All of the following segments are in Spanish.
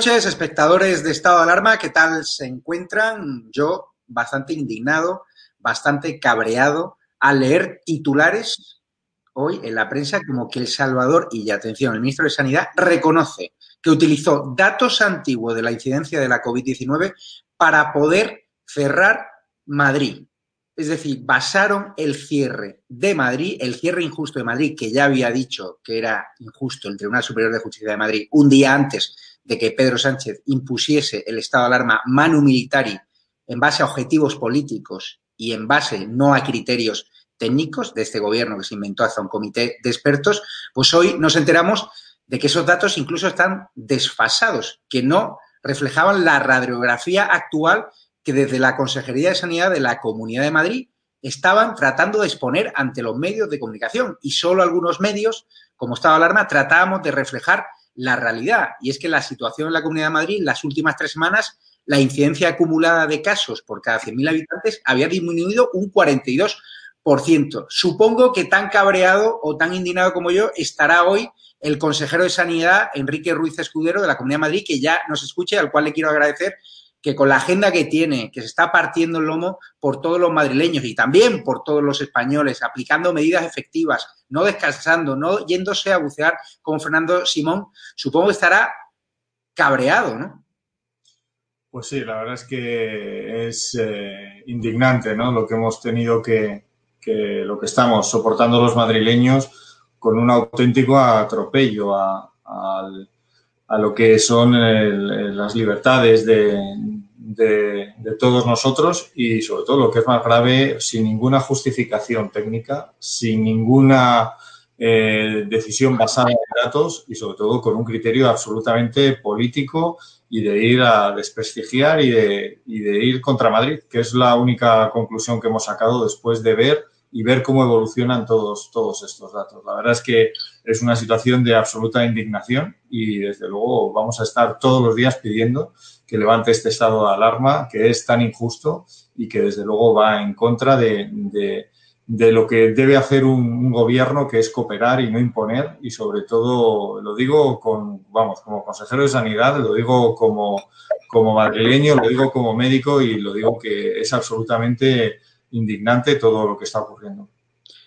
Noches, espectadores de Estado de Alarma. ¿Qué tal se encuentran? Yo bastante indignado, bastante cabreado al leer titulares hoy en la prensa como que El Salvador, y atención, el ministro de Sanidad reconoce que utilizó datos antiguos de la incidencia de la COVID-19 para poder cerrar Madrid. Es decir, basaron el cierre de Madrid, el cierre injusto de Madrid, que ya había dicho que era injusto el Tribunal Superior de Justicia de Madrid, un día antes de que Pedro Sánchez impusiese el estado de alarma manu militari en base a objetivos políticos y en base no a criterios técnicos de este gobierno que se inventó hasta un comité de expertos, pues hoy nos enteramos de que esos datos incluso están desfasados, que no reflejaban la radiografía actual que desde la Consejería de Sanidad de la Comunidad de Madrid estaban tratando de exponer ante los medios de comunicación. Y solo algunos medios, como estaba alarma, tratábamos de reflejar la realidad. Y es que la situación en la Comunidad de Madrid, las últimas tres semanas, la incidencia acumulada de casos por cada 100.000 habitantes había disminuido un 42%. Supongo que tan cabreado o tan indignado como yo estará hoy el consejero de Sanidad, Enrique Ruiz Escudero, de la Comunidad de Madrid, que ya nos escuche, al cual le quiero agradecer que con la agenda que tiene, que se está partiendo el lomo por todos los madrileños y también por todos los españoles, aplicando medidas efectivas, no descansando, no yéndose a bucear como Fernando Simón, supongo que estará cabreado, ¿no? Pues sí, la verdad es que es eh, indignante, ¿no? Lo que hemos tenido que, que, lo que estamos soportando los madrileños con un auténtico atropello a, al a lo que son las libertades de, todos nosotros y sobre todo lo que es más grave, sin ninguna justificación técnica, sin ninguna eh, decisión basada en datos y sobre todo con un criterio absolutamente político y de ir a desprestigiar y de, y de ir contra Madrid, que es la única conclusión que hemos sacado después de ver y ver cómo evolucionan todos, todos estos datos. La verdad es que es una situación de absoluta indignación y desde luego vamos a estar todos los días pidiendo que levante este estado de alarma que es tan injusto y que desde luego va en contra de, de, lo que debe hacer un, gobierno que es cooperar y no imponer y sobre todo lo digo con, vamos, como consejero de sanidad, lo digo como, como madrileño, lo digo como médico y lo digo que es absolutamente indignante todo lo que está ocurriendo.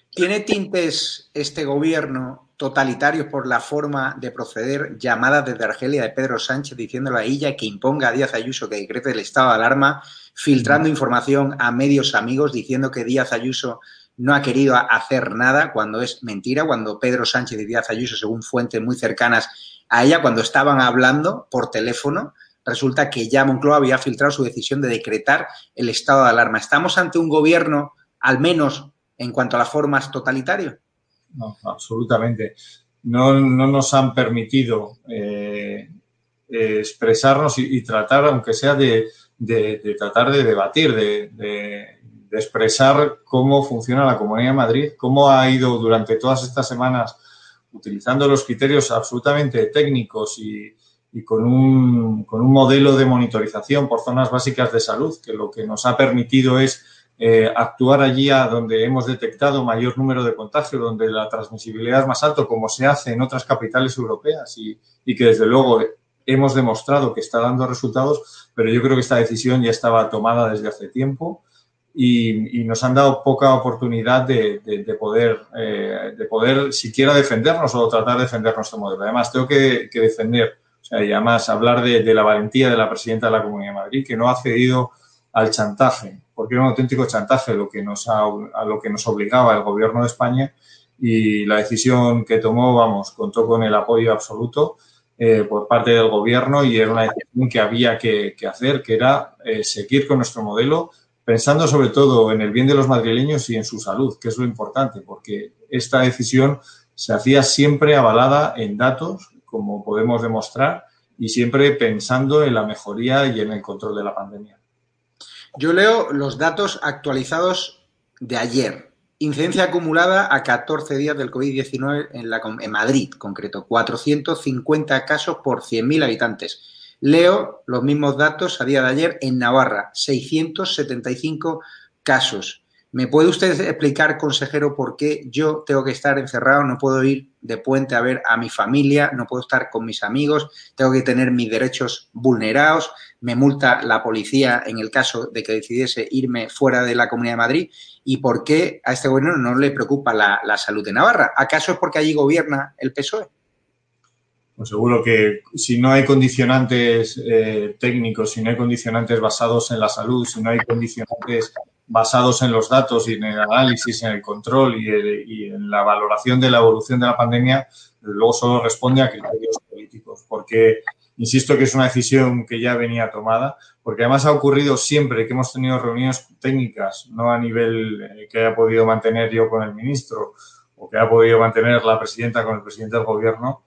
¿Tiene tintes este gobierno totalitarios por la forma de proceder llamada desde Argelia de Pedro Sánchez diciéndole a ella que imponga a Díaz Ayuso que decrete el estado de alarma, filtrando información a medios amigos diciendo que Díaz Ayuso no ha querido hacer nada cuando es mentira, cuando Pedro Sánchez y Díaz Ayuso, según fuentes muy cercanas a ella, cuando estaban hablando por teléfono, resulta que ya Moncloa había filtrado su decisión de decretar el estado de alarma. ¿Estamos ante un gobierno, al menos en cuanto a las formas, totalitario? No, absolutamente. No, nos han permitido eh, expresarnos y, tratar, aunque sea de, tratar de debatir, de, expresar cómo funciona la Comunidad de Madrid, cómo ha ido durante todas estas semanas utilizando los criterios absolutamente técnicos y, y con un, con un modelo de monitorización por zonas básicas de salud, que lo que nos ha permitido es eh, actuar allí a donde hemos detectado mayor número de contagios, donde la transmisibilidad es más alta, como se hace en otras capitales europeas y, y, que desde luego hemos demostrado que está dando resultados, pero yo creo que esta decisión ya estaba tomada desde hace tiempo y, y nos han dado poca oportunidad de, de, poder, eh, de poder siquiera defendernos o tratar de defender nuestro modelo. Además, tengo que, que defender o sea, y además hablar de, la valentía de la presidenta de la Comunidad de Madrid, que no ha cedido al chantaje, porque era un auténtico chantaje lo que nos a lo que nos obligaba el gobierno de España y la decisión que tomó, vamos, contó con el apoyo absoluto eh, por parte del gobierno y era una decisión que había que, hacer, que era eh, seguir con nuestro modelo, pensando sobre todo en el bien de los madrileños y en su salud, que es lo importante, porque esta decisión se hacía siempre avalada en datos, como podemos demostrar, y siempre pensando en la mejoría y en el control de la pandemia. Yo leo los datos actualizados de ayer. Incidencia acumulada a 14 días del COVID-19 en, en Madrid, concreto, 450 casos por 100.000 habitantes. Leo los mismos datos a día de ayer en Navarra, 675 casos. ¿Me puede usted explicar, consejero, por qué yo tengo que estar encerrado, no puedo ir de puente a ver a mi familia, no puedo estar con mis amigos, tengo que tener mis derechos vulnerados, me multa la policía en el caso de que decidiese irme fuera de la Comunidad de Madrid? ¿Y por qué a este gobierno no le preocupa la, salud de Navarra? ¿Acaso es porque allí gobierna el PSOE? Pues seguro que si no hay condicionantes eh, técnicos, si no hay condicionantes basados en la salud, si no hay condicionantes basados en los datos y en el análisis, en el control y, en la valoración de la evolución de la pandemia, luego solo responde a criterios políticos. Porque, insisto que es una decisión que ya venía tomada, porque además ha ocurrido siempre que hemos tenido reuniones técnicas, no a nivel eh, que haya podido mantener yo con el ministro o que haya podido mantener la presidenta con el presidente del gobierno,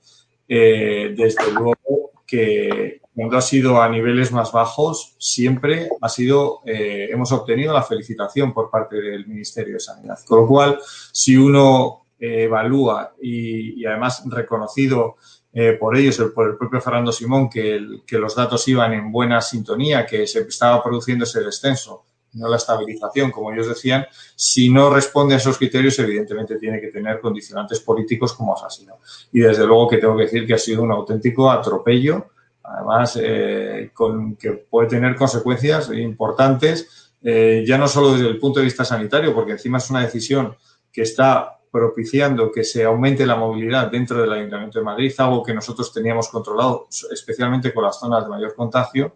eh, desde luego que cuando ha sido a niveles más bajos, siempre ha sido, eh, hemos obtenido la felicitación por parte del Ministerio de Sanidad. Con lo cual, si uno evalúa y, además reconocido eh, por ellos, por el propio Fernando Simón, que, que los datos iban en buena sintonía, que se estaba produciendo ese descenso no la estabilización, como ellos decían, si no responde a esos criterios, evidentemente tiene que tener condicionantes políticos como asesino. Y desde luego que tengo que decir que ha sido un auténtico atropello, además, eh, con, que puede tener consecuencias importantes, eh, ya no solo desde el punto de vista sanitario, porque encima es una decisión que está propiciando que se aumente la movilidad dentro del Ayuntamiento de Madrid, algo que nosotros teníamos controlado, especialmente con las zonas de mayor contagio,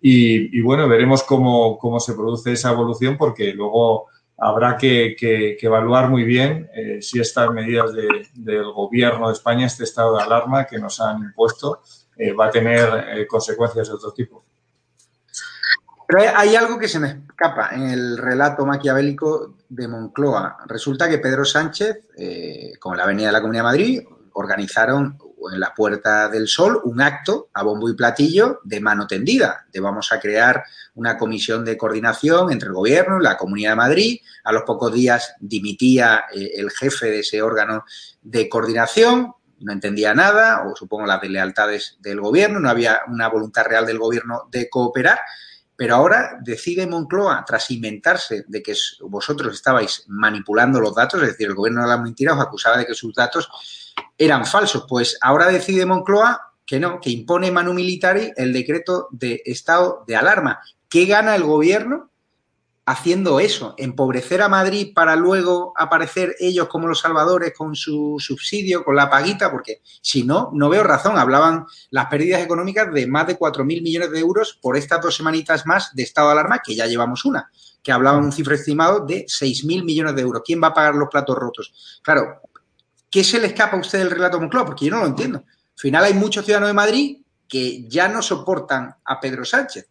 y, bueno, veremos cómo, cómo, se produce esa evolución porque luego habrá que, que, evaluar muy bien eh, si estas medidas del gobierno de España, este estado de alarma que nos han impuesto, eh, va a tener eh, consecuencias de otro tipo. Pero hay algo que se me escapa en el relato maquiavélico de Moncloa. Resulta que Pedro Sánchez, con la Avenida de la Comunidad de Madrid, organizaron en la Puerta del Sol un acto a bombo y platillo de mano tendida, de vamos a crear una comisión de coordinación entre el Gobierno y la Comunidad de Madrid. A los pocos días dimitía eh, el jefe de ese órgano de coordinación, no entendía nada, o supongo las deslealtades del Gobierno, no había una voluntad real del Gobierno de cooperar. Pero ahora decide Moncloa, tras inventarse de que vosotros estabais manipulando los datos, es decir, el gobierno de la mentira os acusaba de que sus datos eran falsos. Pues ahora decide Moncloa que no, que impone Manu Militari el decreto de estado de alarma. ¿Qué gana el gobierno haciendo eso? Empobrecer a Madrid para luego aparecer ellos como los salvadores con su subsidio, con la paguita, porque si no, no veo razón. Hablaban las pérdidas económicas de más de 4.000 millones de euros por estas dos semanitas más de estado de alarma, que ya llevamos una, que hablaban un cifre estimado de 6.000 millones de euros. ¿Quién va a pagar los platos rotos? Claro, ¿Qué se le escapa a usted del relato Moncloa? Porque yo no lo entiendo. Al final hay muchos ciudadanos de Madrid que ya no soportan a Pedro Sánchez.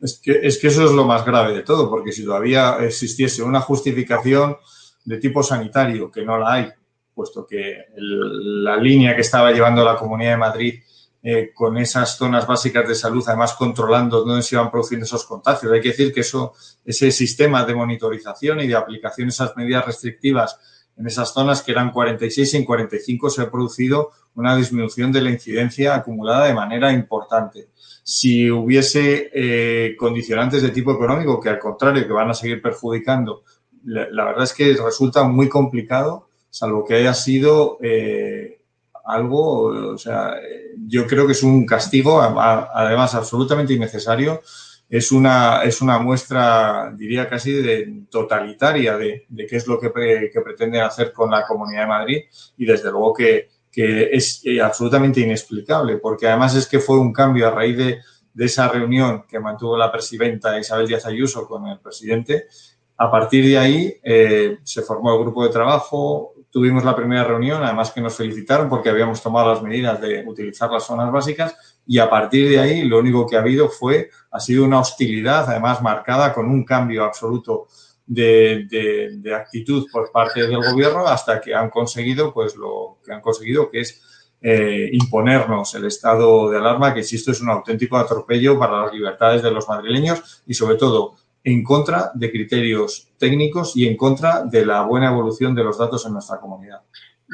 Es que, es que eso es lo más grave de todo, porque si todavía existiese una justificación de tipo sanitario, que no la hay, puesto que la línea que estaba llevando la Comunidad de Madrid eh, con esas zonas básicas de salud, además controlando dónde se iban produciendo esos contagios. Hay que decir que eso, ese sistema de monitorización y de aplicación de esas medidas restrictivas en esas zonas que eran 46 y en 45 se ha producido una disminución de la incidencia acumulada de manera importante. Si hubiese eh, condicionantes de tipo económico, que al contrario, que van a seguir perjudicando, la, verdad es que resulta muy complicado, salvo que haya sido eh, algo, o sea, yo creo que es un castigo, además absolutamente innecesario, es una, es una muestra, diría casi, de, totalitaria de, qué es lo que, pretende hacer con la Comunidad de Madrid y desde luego que, es eh, absolutamente inexplicable, porque además es que fue un cambio a raíz de, esa reunión que mantuvo la presidenta Isabel Díaz Ayuso con el presidente. A partir de ahí eh, se formó el grupo de trabajo, tuvimos la primera reunión, además que nos felicitaron porque habíamos tomado las medidas de utilizar las zonas básicas y a partir de ahí lo único que ha habido fue, ha sido una hostilidad, además marcada con un cambio absoluto de, actitud por parte del gobierno hasta que han conseguido, pues lo que han conseguido, que es eh, imponernos el estado de alarma, que insisto es un auténtico atropello para las libertades de los madrileños y sobre todo en contra de criterios técnicos y en contra de la buena evolución de los datos en nuestra comunidad.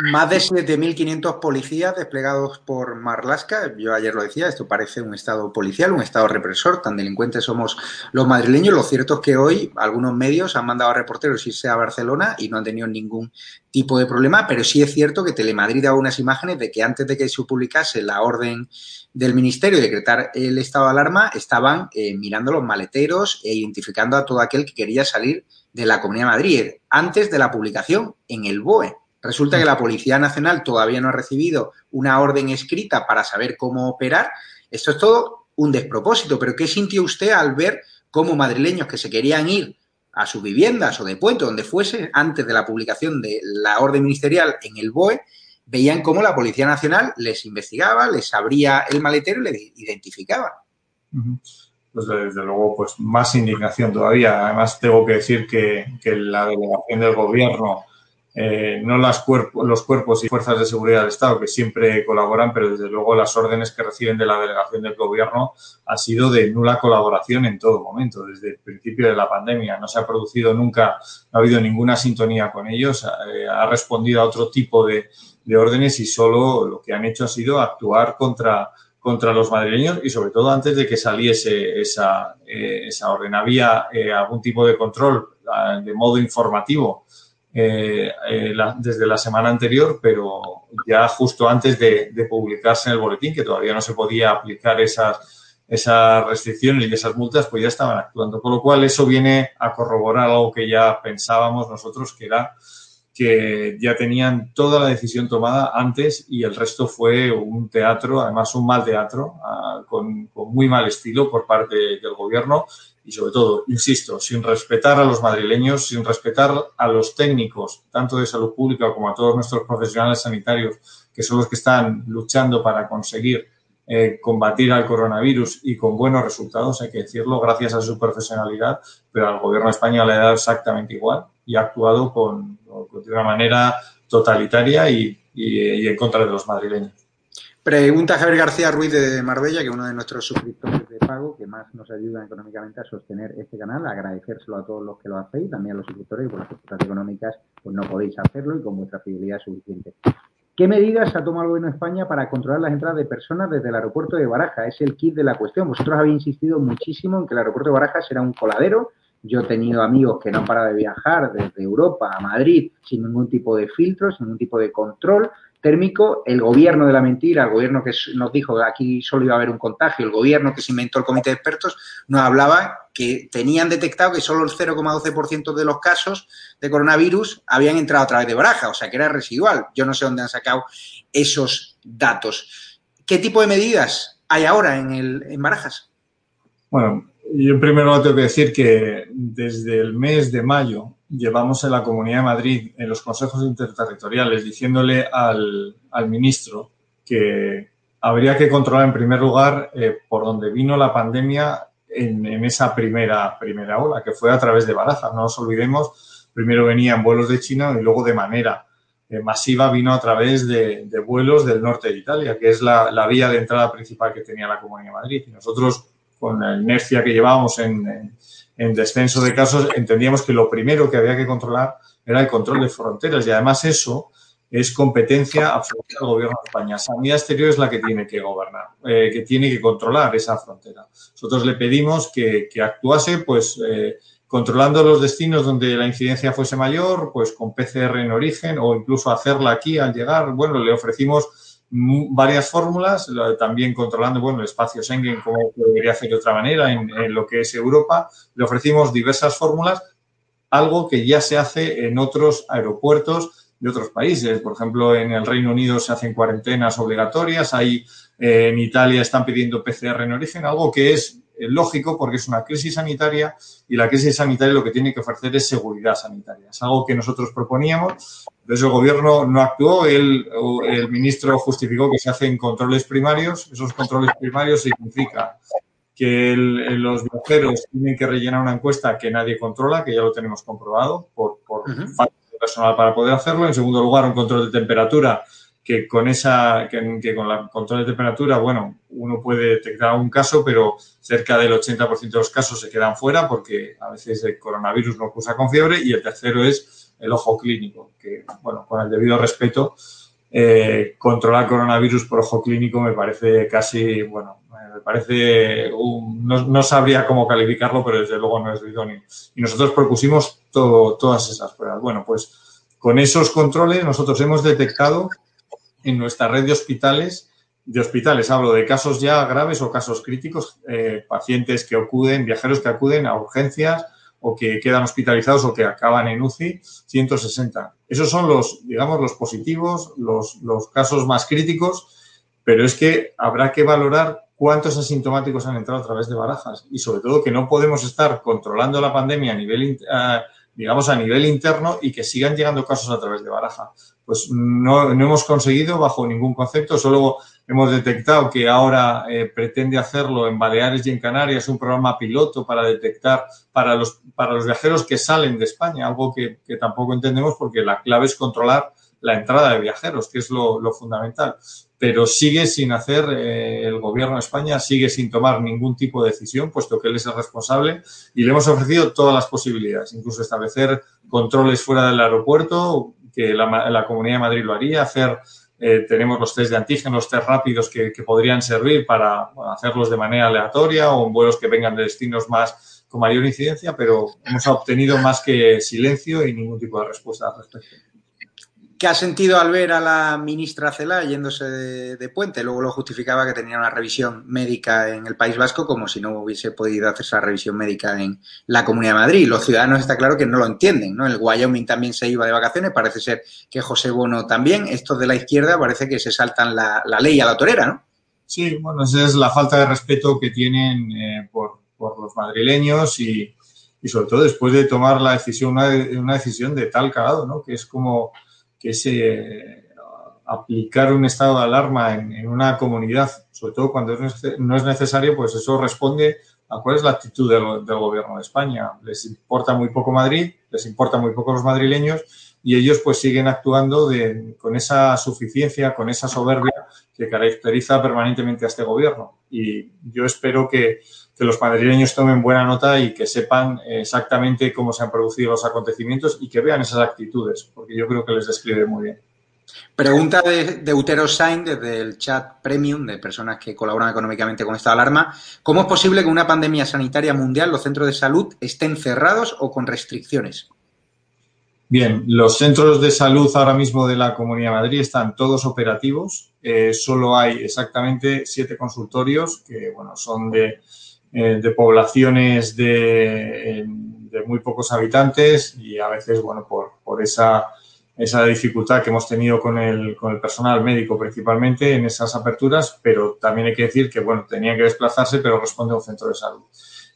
Más de 7.500 policías desplegados por Marlasca. Yo ayer lo decía, esto parece un estado policial, un estado represor. Tan delincuentes somos los madrileños. Lo cierto es que hoy algunos medios han mandado a reporteros irse a Barcelona y no han tenido ningún tipo de problema, pero sí es cierto que Telemadrid daba unas imágenes de que antes de que se publicase la orden del Ministerio de decretar el estado de alarma, estaban eh, mirando los maleteros e identificando a todo aquel que quería salir de la Comunidad de Madrid antes de la publicación en el BOE. Resulta que la Policía Nacional todavía no ha recibido una orden escrita para saber cómo operar. Esto es todo un despropósito, pero ¿qué sintió usted al ver cómo madrileños que se querían ir a sus viviendas o de puente, donde fuese, antes de la publicación de la orden ministerial en el BOE, veían cómo la Policía Nacional les investigaba, les abría el maletero y les identificaba? Pues desde luego, pues más indignación todavía. Además, tengo que decir que, que la delegación del gobierno eh, no las los cuerpos y fuerzas de seguridad del Estado, que siempre colaboran, pero desde luego las órdenes que reciben de la delegación del gobierno ha sido de nula colaboración en todo momento, desde el principio de la pandemia. No se ha producido nunca, no ha habido ninguna sintonía con ellos, eh, ha respondido a otro tipo de, órdenes y solo lo que han hecho ha sido actuar contra contra los madrileños y sobre todo antes de que saliese esa, eh, esa orden. Había algún tipo de control de modo informativo eh, eh, desde la semana anterior, pero ya justo antes de, publicarse en el boletín, que todavía no se podía aplicar esas, esas restricciones y esas multas, pues ya estaban actuando. Por lo cual, eso viene a corroborar algo que ya pensábamos nosotros, que era que ya tenían toda la decisión tomada antes y el resto fue un teatro, además un mal teatro, ah, con, con, muy mal estilo por parte del gobierno y sobre todo, insisto, sin respetar a los madrileños, sin respetar a los técnicos, tanto de salud pública como a todos nuestros profesionales sanitarios, que son los que están luchando para conseguir eh, combatir al coronavirus y con buenos resultados, hay que decirlo, gracias a su profesionalidad, pero al gobierno español le ha dado exactamente igual y ha actuado con, de una manera totalitaria y en contra de los madrileños. Pregunta Javier García Ruiz de Marbella, que uno de nuestros suscriptores pago, que más nos ayudan económicamente a sostener este canal. Agradecérselo a todos los que lo hacéis, también a los suscriptores, por las costas económicas pues no podéis hacerlo y con vuestra fidelidad suficiente. ¿Qué medidas ha tomado el gobierno de España para controlar las entradas de personas desde el aeropuerto de Baraja? Es el kit de la cuestión. Vosotros habéis insistido muchísimo en que el aeropuerto de Baraja será un coladero. Yo he tenido amigos que no han parado de viajar desde Europa a Madrid sin ningún tipo de filtro, sin ningún tipo de control térmico, el gobierno de la mentira, el gobierno que nos dijo que aquí solo iba a haber un contagio, el gobierno que se inventó el comité de expertos, nos hablaba que tenían detectado que solo el 0,12% de los casos de coronavirus habían entrado a través de Baraja, o sea que era residual. Yo no sé dónde han sacado esos datos. ¿Qué tipo de medidas hay ahora en, el, en Barajas? Bueno, yo primero tengo que decir que desde el mes de mayo llevamos en la Comunidad de Madrid, en los consejos interterritoriales, diciéndole al, ministro que habría que controlar en primer lugar eh, por donde vino la pandemia en, esa primera, primera ola, que fue a través de Barajas. No nos olvidemos, primero venían vuelos de China y luego de manera eh, masiva vino a través de, vuelos del norte de Italia, que es la, la, vía de entrada principal que tenía la Comunidad de Madrid. Y nosotros, con la inercia que llevábamos en en descenso de casos, entendíamos que lo primero que había que controlar era el control de fronteras y además eso es competencia absoluta del gobierno de España. Sanidad exterior es la que tiene que gobernar, eh, que tiene que controlar esa frontera. Nosotros le pedimos que, actuase, pues, eh, controlando los destinos donde la incidencia fuese mayor, pues con PCR en origen o incluso hacerla aquí al llegar. Bueno, le ofrecimos varias fórmulas, también controlando bueno, el espacio Schengen como debería hacer de otra manera en, lo que es Europa. Le ofrecimos diversas fórmulas, algo que ya se hace en otros aeropuertos de otros países. Por ejemplo, en el Reino Unido se hacen cuarentenas obligatorias, ahí eh, en Italia están pidiendo PCR en origen, algo que es lógico porque es una crisis sanitaria y la crisis sanitaria lo que tiene que ofrecer es seguridad sanitaria. Es algo que nosotros proponíamos. Entonces el gobierno no actuó, el, el ministro justificó que se hacen controles primarios. Esos controles primarios significa que los viajeros tienen que rellenar una encuesta que nadie controla, que ya lo tenemos comprobado por, por falta de personal para poder hacerlo. En segundo lugar, un control de temperatura que con esa, que, con la control de temperatura, bueno, uno puede detectar un caso, pero cerca del 80% de los casos se quedan fuera porque a veces el coronavirus no cursa con fiebre y el tercero es el ojo clínico, que, bueno, con el debido respeto, eh, controlar coronavirus por ojo clínico me parece casi, bueno, me parece, no, sabría cómo calificarlo, pero desde luego no es idóneo. Y nosotros propusimos todo, todas esas pruebas. Bueno, pues con esos controles nosotros hemos detectado en nuestra red de hospitales, de hospitales hablo de casos ya graves o casos críticos, eh, pacientes que acuden, viajeros que acuden a urgencias o que quedan hospitalizados o que acaban en UCI, 160. Esos son los, digamos, los positivos, los, los casos más críticos, pero es que habrá que valorar cuántos asintomáticos han entrado a través de barajas y sobre todo que no podemos estar controlando la pandemia a nivel, digamos, a nivel interno y que sigan llegando casos a través de baraja pues no, no, hemos conseguido bajo ningún concepto, solo hemos detectado que ahora eh, pretende hacerlo en Baleares y en Canarias, un programa piloto para detectar para los, para los viajeros que salen de España, algo que, tampoco entendemos porque la clave es controlar la entrada de viajeros, que es lo, lo fundamental. Pero sigue sin hacer, eh, el gobierno de España sigue sin tomar ningún tipo de decisión, puesto que él es el responsable y le hemos ofrecido todas las posibilidades, incluso establecer controles fuera del aeropuerto, que la, Comunidad de Madrid lo haría, hacer, eh, tenemos los test de antígenos, test rápidos que, podrían servir para hacerlos de manera aleatoria o en vuelos que vengan de destinos más con mayor incidencia, pero hemos obtenido más que silencio y ningún tipo de respuesta al respecto. ¿Qué ha sentido al ver a la ministra Cela yéndose de, puente? Luego lo justificaba que tenía una revisión médica en el País Vasco, como si no hubiese podido hacer esa revisión médica en la Comunidad de Madrid. Los ciudadanos está claro que no lo entienden, ¿no? El Wyoming también se iba de vacaciones, parece ser que José Bono también. Estos de la izquierda parece que se saltan la, ley a la torera, ¿no? Sí, bueno, esa es la falta de respeto que tienen eh, por, los madrileños y, sobre todo después de tomar la decisión, una, una decisión de tal calado, ¿no? Que es como que es aplicar un estado de alarma en, una comunidad, sobre todo cuando no es necesario, pues eso responde a cuál es la actitud del, gobierno de España. Les importa muy poco Madrid, les importa muy poco los madrileños y ellos pues siguen actuando con esa suficiencia, con esa soberbia que caracteriza permanentemente a este gobierno. Y yo espero que, que los madrileños tomen buena nota y que sepan exactamente cómo se han producido los acontecimientos y que vean esas actitudes, porque yo creo que les describe muy bien. Pregunta de, de Utero Sain desde el chat premium de personas que colaboran económicamente con esta alarma. ¿Cómo es posible que en una pandemia sanitaria mundial los centros de salud estén cerrados o con restricciones? Bien, los centros de salud ahora mismo de la Comunidad de Madrid están todos operativos. Eh, solo hay exactamente siete consultorios que, bueno, son de eh, de poblaciones de, de, muy pocos habitantes y a veces, bueno, por, por esa, esa dificultad que hemos tenido con el, con el personal médico principalmente en esas aperturas, pero también hay que decir que, bueno, tenía que desplazarse, pero responde a un centro de salud.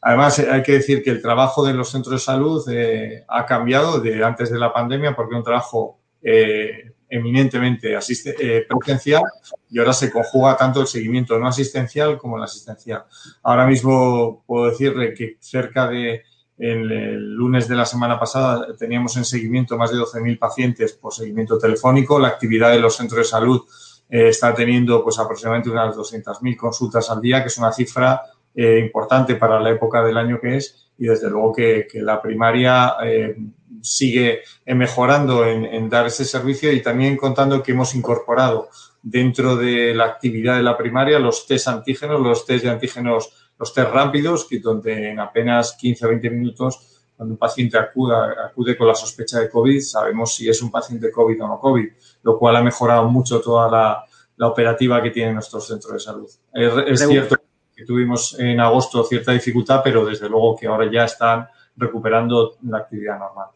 Además, hay que decir que el trabajo de los centros de salud eh, ha cambiado de antes de la pandemia porque un trabajo eh, eminentemente asiste, eh, presencial y ahora se conjuga tanto el seguimiento no asistencial como el asistencial. Ahora mismo puedo decirle que cerca de el, lunes de la semana pasada teníamos en seguimiento más de 12.000 pacientes por seguimiento telefónico. La actividad de los centros de salud eh, está teniendo pues aproximadamente unas 200.000 consultas al día, que es una cifra eh, importante para la época del año que es y desde luego que, que la primaria eh, sigue mejorando en, dar ese servicio y también contando que hemos incorporado dentro de la actividad de la primaria los test antígenos, los test de antígenos, los test rápidos, que donde en apenas 15 o 20 minutos, cuando un paciente acuda, acude con la sospecha de COVID, sabemos si es un paciente COVID o no COVID, lo cual ha mejorado mucho toda la, operativa que tienen nuestros centros de salud. Es, es cierto que tuvimos en agosto cierta dificultad, pero desde luego que ahora ya están recuperando la actividad normal.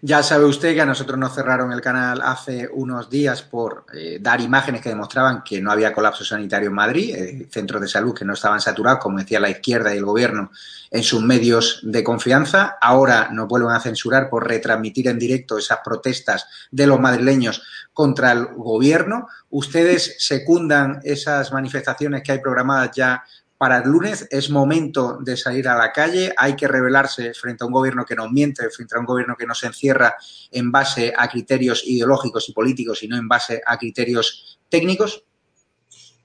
Ya sabe usted que a nosotros nos cerraron el canal hace unos días por eh, dar imágenes que demostraban que no había colapso sanitario en Madrid, eh, centros de salud que no estaban saturados, como decía la izquierda y el gobierno en sus medios de confianza. Ahora nos vuelven a censurar por retransmitir en directo esas protestas de los madrileños contra el gobierno. ¿Ustedes secundan esas manifestaciones que hay programadas ya para el lunes es momento de salir a la calle, hay que rebelarse frente a un gobierno que nos miente, frente a un gobierno que nos encierra en base a criterios ideológicos y políticos y no en base a criterios técnicos.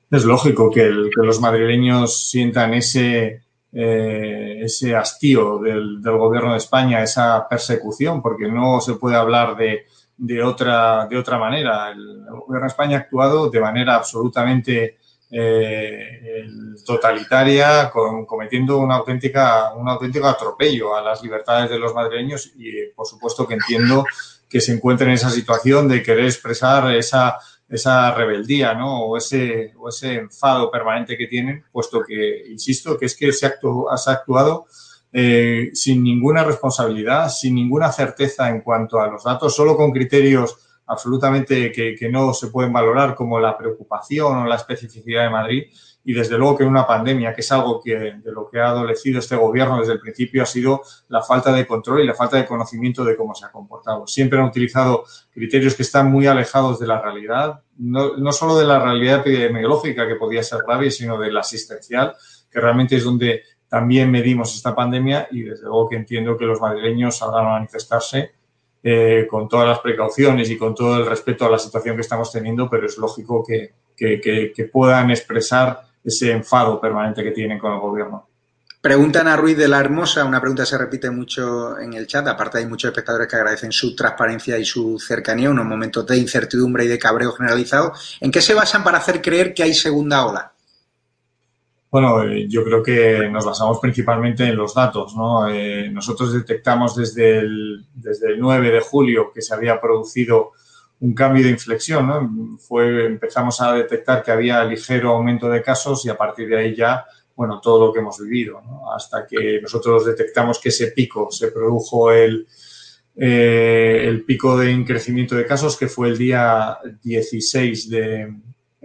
Es lógico que, los madrileños sientan ese, eh, ese hastío del, gobierno de España, esa persecución, porque no se puede hablar de, de, otra, de otra manera. El, gobierno de España ha actuado de manera absolutamente eh, totalitaria, cometiendo una auténtica, un auténtico atropello a las libertades de los madrileños y, por supuesto, que entiendo que se encuentren en esa situación de querer expresar esa esa rebeldía, ¿no? O ese, o ese enfado permanente que tienen, puesto que, insisto, que es que se ha actuado eh, sin ninguna responsabilidad, sin ninguna certeza en cuanto a los datos, solo con criterios absolutamente que, no se pueden valorar como la preocupación o la especificidad de Madrid y desde luego que en una pandemia, que es algo que de lo que ha adolecido este gobierno desde el principio, ha sido la falta de control y la falta de conocimiento de cómo se ha comportado. Siempre han utilizado criterios que están muy alejados de la realidad, no, no solo de la realidad epidemiológica, que podía ser grave, sino de la asistencial, que realmente es donde también medimos esta pandemia y desde luego que entiendo que los madrileños salgan a manifestarse eh, con todas las precauciones y con todo el respeto a la situación que estamos teniendo, pero es lógico que, que, puedan expresar ese enfado permanente que tienen con el gobierno. Preguntan a Ruiz de la Hermosa, una pregunta que se repite mucho en el chat, aparte hay muchos espectadores que agradecen su transparencia y su cercanía, unos momentos de incertidumbre y de cabreo generalizado. ¿En qué se basan para hacer creer que hay segunda ola? Bueno, eh, yo creo que nos basamos principalmente en los datos. ¿no? Eh, nosotros detectamos desde el, desde el 9 de julio que se había producido un cambio de inflexión. ¿no? Fue, empezamos a detectar que había ligero aumento de casos y a partir de ahí ya, bueno, todo lo que hemos vivido, ¿no? hasta que nosotros detectamos que ese pico se produjo el, eh, el pico de crecimiento de casos que fue el día 16 de,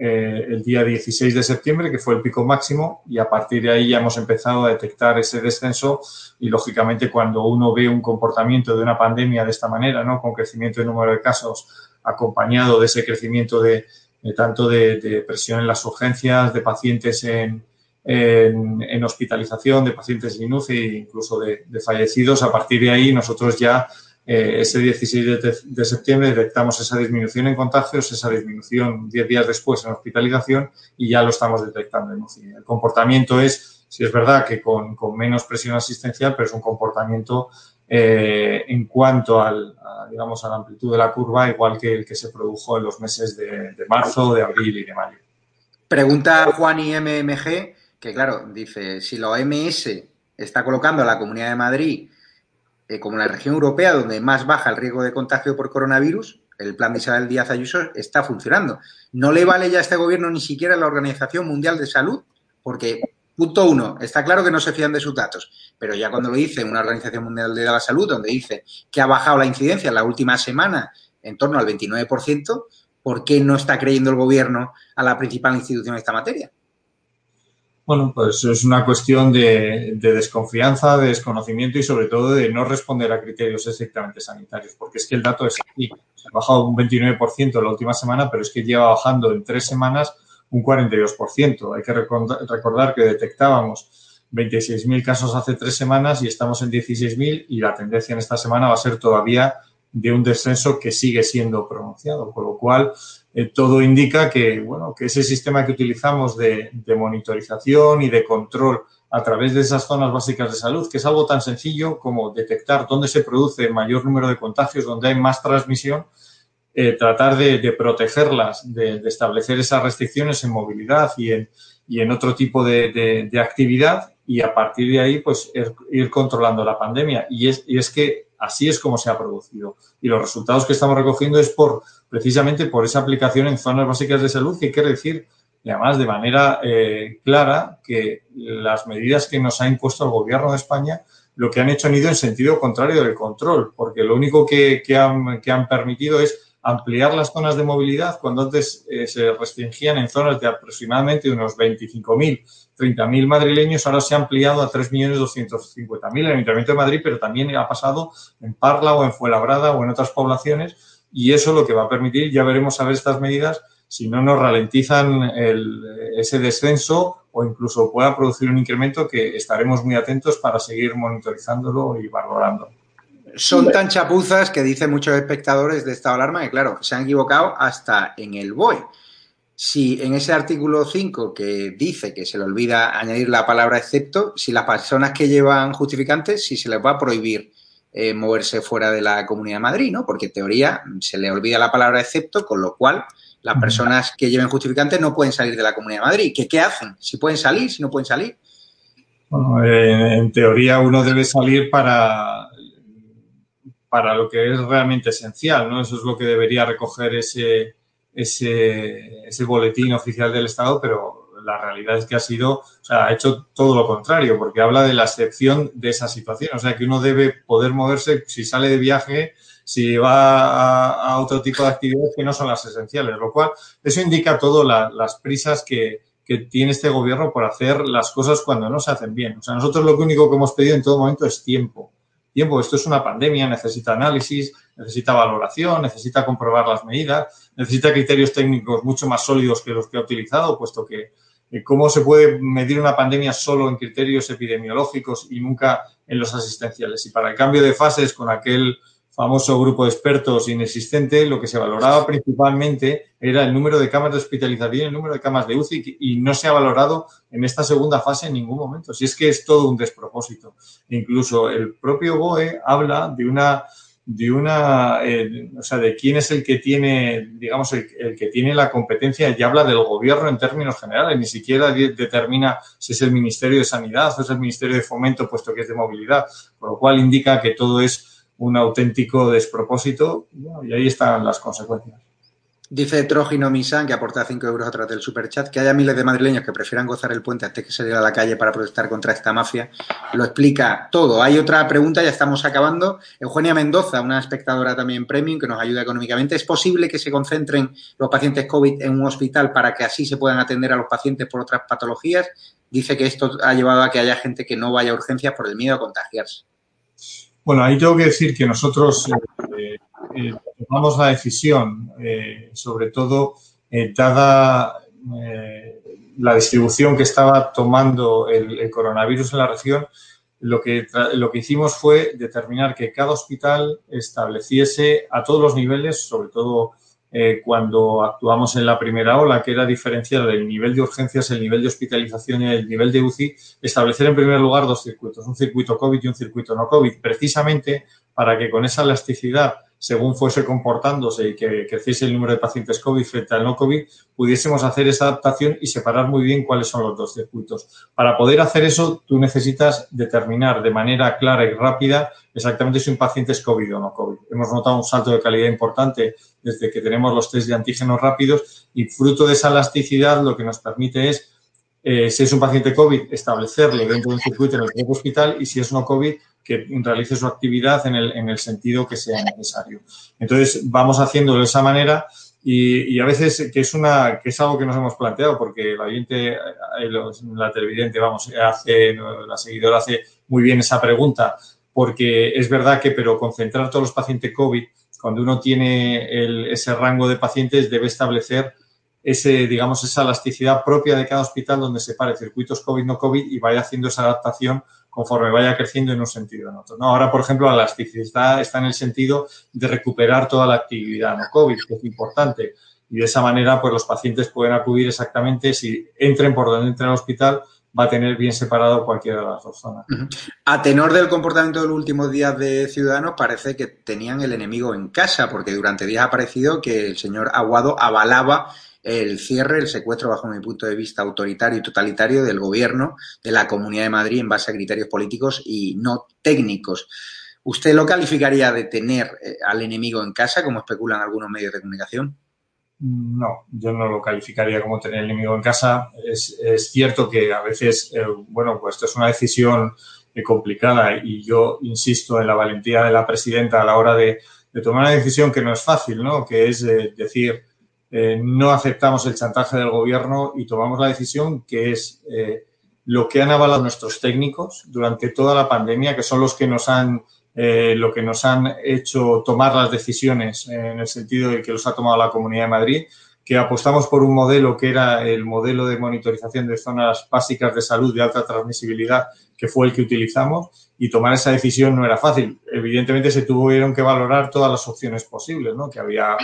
eh, el día 16 de septiembre, que fue el pico máximo, y a partir de ahí ya hemos empezado a detectar ese descenso y, lógicamente, cuando uno ve un comportamiento de una pandemia de esta manera, ¿no? con crecimiento de número de casos acompañado de ese crecimiento de, tanto de, presión en las urgencias, de pacientes en, hospitalización, de pacientes en UCI e incluso de, fallecidos. A partir de ahí nosotros ya eh, ese 16 de, septiembre detectamos esa disminución en contagios, esa disminución 10 días después en hospitalización y ya lo estamos detectando en. El comportamiento es, si es verdad que con, con menos presión asistencial, pero es un comportamiento eh, en cuanto al, a, digamos, a la amplitud de la curva, igual que el que se produjo en los meses de, marzo, de abril y de mayo. Pregunta Juan y MMG, que claro, dice, si la OMS está colocando a la Comunidad de Madrid eh, como la región europea donde más baja el riesgo de contagio por coronavirus, el plan de Isabel Díaz Ayuso está funcionando. ¿No le vale ya a este gobierno ni siquiera la Organización Mundial de Salud? Porque Punto uno, está claro que no se fían de sus datos, pero ya cuando lo dice una Organización Mundial de la Salud, donde dice que ha bajado la incidencia en la última semana en torno al 29%, ¿por qué no está creyendo el gobierno a la principal institución en esta materia? Bueno, pues es una cuestión de, desconfianza, de desconocimiento y sobre todo de no responder a criterios estrictamente sanitarios, porque es que el dato es aquí. Se ha bajado un 29% en la última semana, pero es que lleva bajando en tres semanas un 42%. Hay que recordar que detectábamos 26.000 casos hace tres semanas y estamos en 16.000 y la tendencia en esta semana va a ser todavía de un descenso que sigue siendo pronunciado, con lo cual eh, todo indica que, bueno, que ese sistema que utilizamos de, monitorización y de control a través de esas zonas básicas de salud, que es algo tan sencillo como detectar dónde se produce mayor número de contagios, donde hay más transmisión, eh, tratar de, protegerlas, de, establecer esas restricciones en movilidad y en, otro tipo de, actividad y a partir de ahí pues ir, controlando la pandemia. Y es, y es que así es como se ha producido. Y los resultados que estamos recogiendo es por precisamente por esa aplicación en zonas básicas de salud, que quiere decir, y además de manera eh, clara, que las medidas que nos ha impuesto el Gobierno de España lo que han hecho han ido en sentido contrario del control, porque lo único que, que, han, que han permitido es ampliar las zonas de movilidad cuando antes eh, se restringían en zonas de aproximadamente unos 25.000, 30.000 madrileños, ahora se ha ampliado a 3.250.000 en el Ayuntamiento de Madrid, pero también ha pasado en Parla o en Fuenlabrada o en otras poblaciones y eso lo que va a permitir, ya veremos a ver estas medidas, si no nos ralentizan ese descenso o incluso pueda producir un incremento que estaremos muy atentos para seguir monitorizándolo y valorando. Son tan chapuzas que dicen muchos espectadores de estado de alarma que, claro, se han equivocado hasta en el BOE. Si en ese artículo 5 que dice que se le olvida añadir la palabra excepto, si las personas que llevan justificantes, si se les va a prohibir eh, moverse fuera de la Comunidad de Madrid, ¿no? Porque en teoría se le olvida la palabra excepto, con lo cual las personas que lleven justificantes no pueden salir de la Comunidad de Madrid. ¿Qué, qué hacen? ¿Si pueden salir? ¿Si no pueden salir? Bueno, en teoría uno debe salir para para lo que es realmente esencial, ¿no? Eso es lo que debería recoger ese, ese, ese boletín oficial del Estado, pero la realidad es que ha sido, o sea, ha hecho todo lo contrario, porque habla de la excepción de esa situación. O sea, que uno debe poder moverse si sale de viaje, si va a, otro tipo de actividades que no son las esenciales, lo cual eso indica todo las prisas que, tiene este gobierno por hacer las cosas cuando no se hacen bien. O sea, nosotros lo único que hemos pedido en todo momento es tiempo tiempo. Esto es una pandemia, necesita análisis, necesita valoración, necesita comprobar las medidas, necesita criterios técnicos mucho más sólidos que los que ha utilizado, puesto que cómo se puede medir una pandemia solo en criterios epidemiológicos y nunca en los asistenciales. Y para el cambio de fases con aquel famoso grupo de expertos inexistente, lo que se valoraba principalmente era el número de camas de hospitalización y el número de camas de UCI y no se ha valorado en esta segunda fase en ningún momento. Si es que es todo un despropósito. Incluso el propio BOE habla de una de una, eh, o sea, de quién es el que tiene, digamos, el, que tiene la competencia y habla del gobierno en términos generales, ni siquiera determina si es el Ministerio de Sanidad o es el Ministerio de Fomento, puesto que es de movilidad, por lo cual indica que todo es un auténtico despropósito y ahí están las consecuencias. Dice Trojino Misan, que aporta 5 euros a través del superchat, que haya miles de madrileños que prefieran gozar el puente antes que salir a la calle para protestar contra esta mafia. Lo explica todo. Hay otra pregunta, ya estamos acabando. Eugenia Mendoza, una espectadora también premium que nos ayuda económicamente. ¿Es posible que se concentren los pacientes COVID en un hospital para que así se puedan atender a los pacientes por otras patologías? Dice que esto ha llevado a que haya gente que no vaya a urgencias por el miedo a contagiarse. Bueno, ahí tengo que decir que nosotros eh, eh, tomamos la decisión, eh, sobre todo dada la distribución que estaba tomando el, coronavirus en la región, lo que, lo que hicimos fue determinar que cada hospital estableciese a todos los niveles, sobre todo eh, cuando actuamos en la primera ola, que era diferenciar el nivel de urgencias, el nivel de hospitalización y el nivel de UCI, establecer en primer lugar dos circuitos, un circuito COVID y un circuito no COVID, precisamente para que con esa elasticidad según fuese comportándose y que creciese el número de pacientes COVID frente al no COVID, pudiésemos hacer esa adaptación y separar muy bien cuáles son los dos circuitos. Para poder hacer eso, tú necesitas determinar de manera clara y rápida exactamente si un paciente es COVID o no COVID. Hemos notado un salto de calidad importante desde que tenemos los test de antígenos rápidos y fruto de esa elasticidad lo que nos permite es eh, si es un paciente COVID, establecerle dentro de un circuito en el propio hospital y si es no COVID, que realice su actividad en el, en el sentido que sea necesario. Entonces, vamos haciéndolo de esa manera y, a veces que es una que es algo que nos hemos planteado porque la oyente, eh, la televidente, vamos, hace, la seguidora hace muy bien esa pregunta porque es verdad que, pero concentrar todos los pacientes COVID, cuando uno tiene ese rango de pacientes, debe establecer ese, digamos, esa elasticidad propia de cada hospital donde separe circuitos COVID, no COVID y vaya haciendo esa adaptación conforme vaya creciendo en un sentido o en otro. ¿no? Ahora, por ejemplo, la elasticidad está en el sentido de recuperar toda la actividad no COVID, que es importante. Y de esa manera, pues los pacientes pueden acudir exactamente, si entren por donde entren al hospital, va a tener bien separado cualquiera de las dos zonas. A tenor del comportamiento de los últimos días de Ciudadanos, parece que tenían el enemigo en casa, porque durante días ha aparecido que el señor Aguado avalaba el cierre, el secuestro, bajo mi punto de vista, autoritario y totalitario del gobierno de la Comunidad de Madrid en base a criterios políticos y no técnicos. ¿Usted lo calificaría de tener eh, al enemigo en casa, como especulan algunos medios de comunicación? No, yo no lo calificaría como tener el enemigo en casa. Es, cierto que a veces, eh, bueno, pues esto es una decisión eh, complicada y yo insisto en la valentía de la presidenta a la hora de, tomar una decisión que no es fácil, ¿no? Que es decir, eh, no aceptamos el chantaje del gobierno y tomamos la decisión que es eh, lo que han avalado nuestros técnicos durante toda la pandemia, que son los que nos han eh, lo que nos han hecho tomar las decisiones en el sentido de que los ha tomado la Comunidad de Madrid, que apostamos por un modelo que era el modelo de monitorización de zonas básicas de salud de alta transmisibilidad, que fue el que utilizamos, y tomar esa decisión no era fácil. Evidentemente se tuvieron que valorar todas las opciones posibles, ¿no? Que había,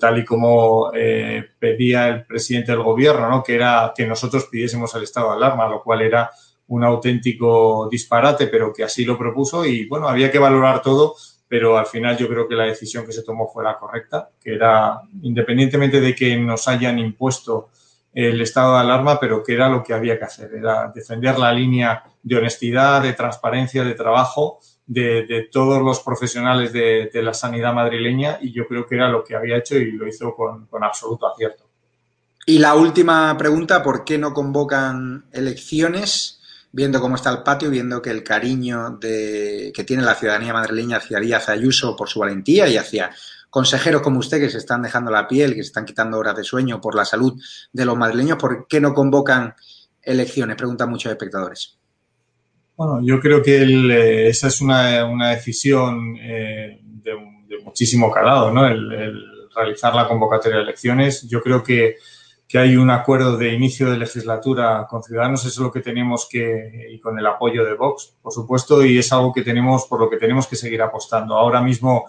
tal y como eh, pedía el presidente del gobierno, ¿no? Que era que nosotros pidiésemos el estado de alarma, lo cual era un auténtico disparate, pero que así lo propuso y, bueno, había que valorar todo pero al final yo creo que la decisión que se tomó fue la correcta, que era, independientemente de que nos hayan impuesto el estado de alarma, pero que era lo que había que hacer, era defender la línea de honestidad, de transparencia, de trabajo de, todos los profesionales de, la sanidad madrileña y yo creo que era lo que había hecho y lo hizo con, con absoluto acierto. Y la última pregunta, ¿por qué no convocan elecciones? viendo cómo está el patio, viendo que el cariño de, que tiene la ciudadanía madrileña hacia Díaz Ayuso por su valentía y hacia consejeros como usted que se están dejando la piel, que se están quitando horas de sueño por la salud de los madrileños, ¿por qué no convocan elecciones? Preguntan muchos espectadores. Bueno, yo creo que eh, esa es una, decisión eh, de, muchísimo calado, ¿no? el realizar la convocatoria de elecciones. Yo creo que que hay un acuerdo de inicio de legislatura con Ciudadanos, eso es lo que tenemos que, y con el apoyo de Vox, por supuesto, y es algo que tenemos, por lo que tenemos que seguir apostando. Ahora mismo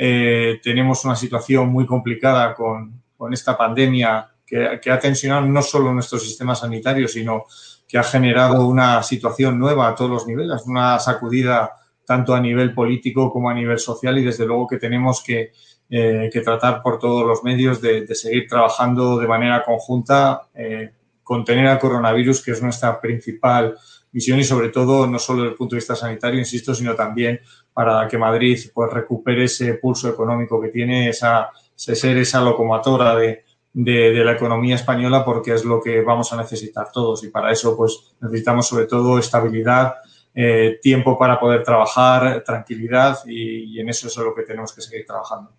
eh, tenemos una situación muy complicada con, esta pandemia que, ha tensionado no solo nuestro sistema sanitario, sino que ha generado una situación nueva a todos los niveles, una sacudida tanto a nivel político como a nivel social y desde luego que tenemos que, eh, tratar por todos los medios de, seguir trabajando de manera conjunta, eh, contener al coronavirus, que es nuestra principal misión y sobre todo no solo desde el punto de vista sanitario, insisto, sino también para que Madrid pues, recupere ese pulso económico que tiene, esa, ser esa locomotora de, de, la economía española porque es lo que vamos a necesitar todos y para eso pues necesitamos sobre todo estabilidad, eh, tiempo para poder trabajar, tranquilidad y, y en eso es lo que tenemos que seguir trabajando.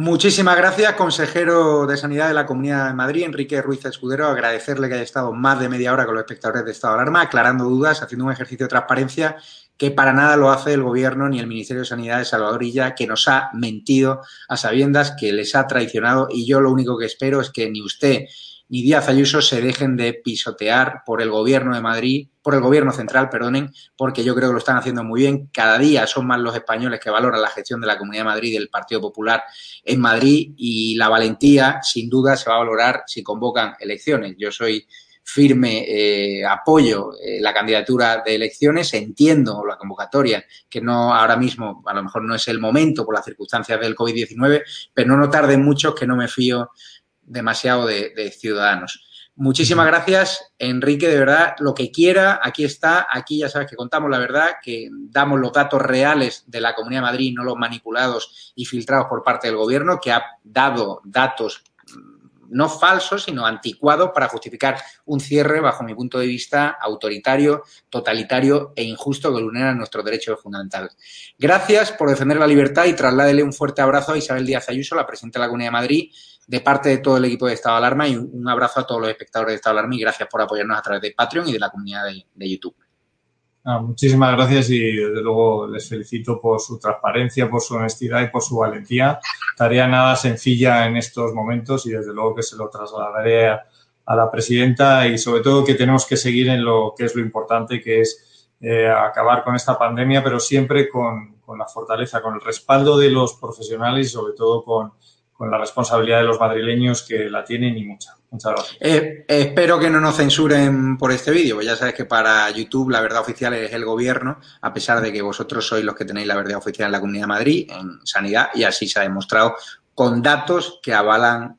Muchísimas gracias, consejero de Sanidad de la Comunidad de Madrid, Enrique Ruiz Escudero. Agradecerle que haya estado más de media hora con los espectadores de estado de alarma, aclarando dudas, haciendo un ejercicio de transparencia que para nada lo hace el Gobierno ni el Ministerio de Sanidad de Salvador Illa, que nos ha mentido a sabiendas, que les ha traicionado. Y yo lo único que espero es que ni usted ni Díaz Ayuso se dejen de pisotear por el gobierno de Madrid, por el gobierno central, perdonen, porque yo creo que lo están haciendo muy bien. Cada día son más los españoles que valoran la gestión de la Comunidad de Madrid y del Partido Popular en Madrid y la valentía, sin duda, se va a valorar si convocan elecciones. Yo soy firme eh, apoyo eh, la candidatura de elecciones, entiendo la convocatoria, que no ahora mismo a lo mejor no es el momento por las circunstancias del COVID-19, pero no, tarden mucho que no me fío demasiado de, ciudadanos. Muchísimas gracias, Enrique, de verdad, lo que quiera, aquí está, aquí ya sabes que contamos la verdad, que damos los datos reales de la Comunidad de Madrid, no los manipulados y filtrados por parte del Gobierno, que ha dado datos mm, no falsos, sino anticuados para justificar un cierre, bajo mi punto de vista, autoritario, totalitario e injusto que vulnera nuestros derechos fundamentales. Gracias por defender la libertad y trasládele un fuerte abrazo a Isabel Díaz Ayuso, la presidenta de la Comunidad de Madrid, de parte de todo el equipo de Estado de Alarma y un abrazo a todos los espectadores de Estado de Alarma y gracias por apoyarnos a través de Patreon y de la comunidad de, YouTube. Ah, muchísimas gracias y desde luego les felicito por su transparencia, por su honestidad y por su valentía. Tarea nada sencilla en estos momentos y desde luego que se lo trasladaré a, la presidenta y sobre todo que tenemos que seguir en lo que es lo importante, que es eh, acabar con esta pandemia, pero siempre con, con la fortaleza, con el respaldo de los profesionales y sobre todo con con la responsabilidad de los madrileños que la tienen y mucha. Muchas gracias. Eh, espero que no nos censuren por este vídeo, pues ya sabes que para YouTube la verdad oficial es el gobierno, a pesar de que vosotros sois los que tenéis la verdad oficial en la Comunidad de Madrid, en sanidad, y así se ha demostrado con datos que avalan,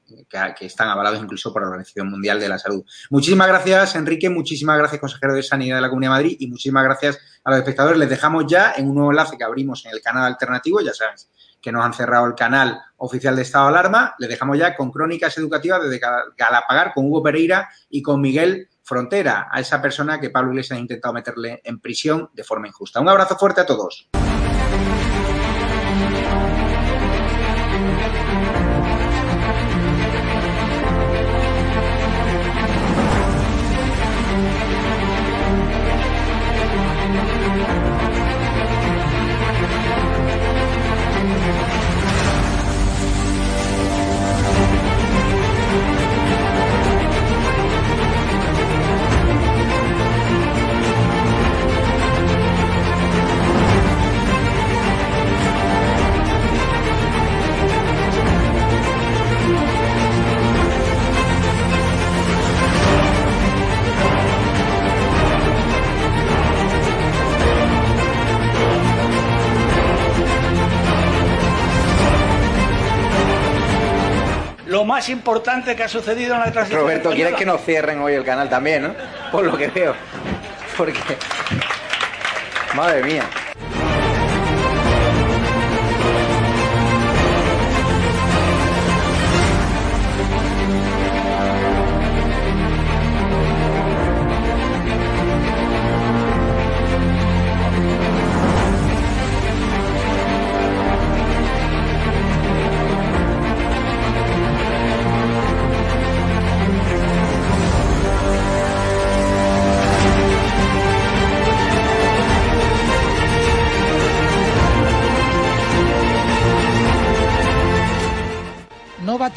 que, están avalados incluso por la Organización Mundial de la Salud. Muchísimas gracias, Enrique, muchísimas gracias, consejero de Sanidad de la Comunidad de Madrid, y muchísimas gracias a los espectadores. Les dejamos ya en un nuevo enlace que abrimos en el canal alternativo, ya sabes, que nos han cerrado el canal oficial de estado de alarma. Le dejamos ya con crónicas educativas desde Galapagar con Hugo Pereira y con Miguel Frontera, a esa persona que Pablo Iglesias ha intentado meterle en prisión de forma injusta. Un abrazo fuerte a todos. Más importante que ha sucedido en la transición. Roberto, ¿quieres que nos cierren hoy el canal también, no? Por lo que veo. Porque. Madre mía.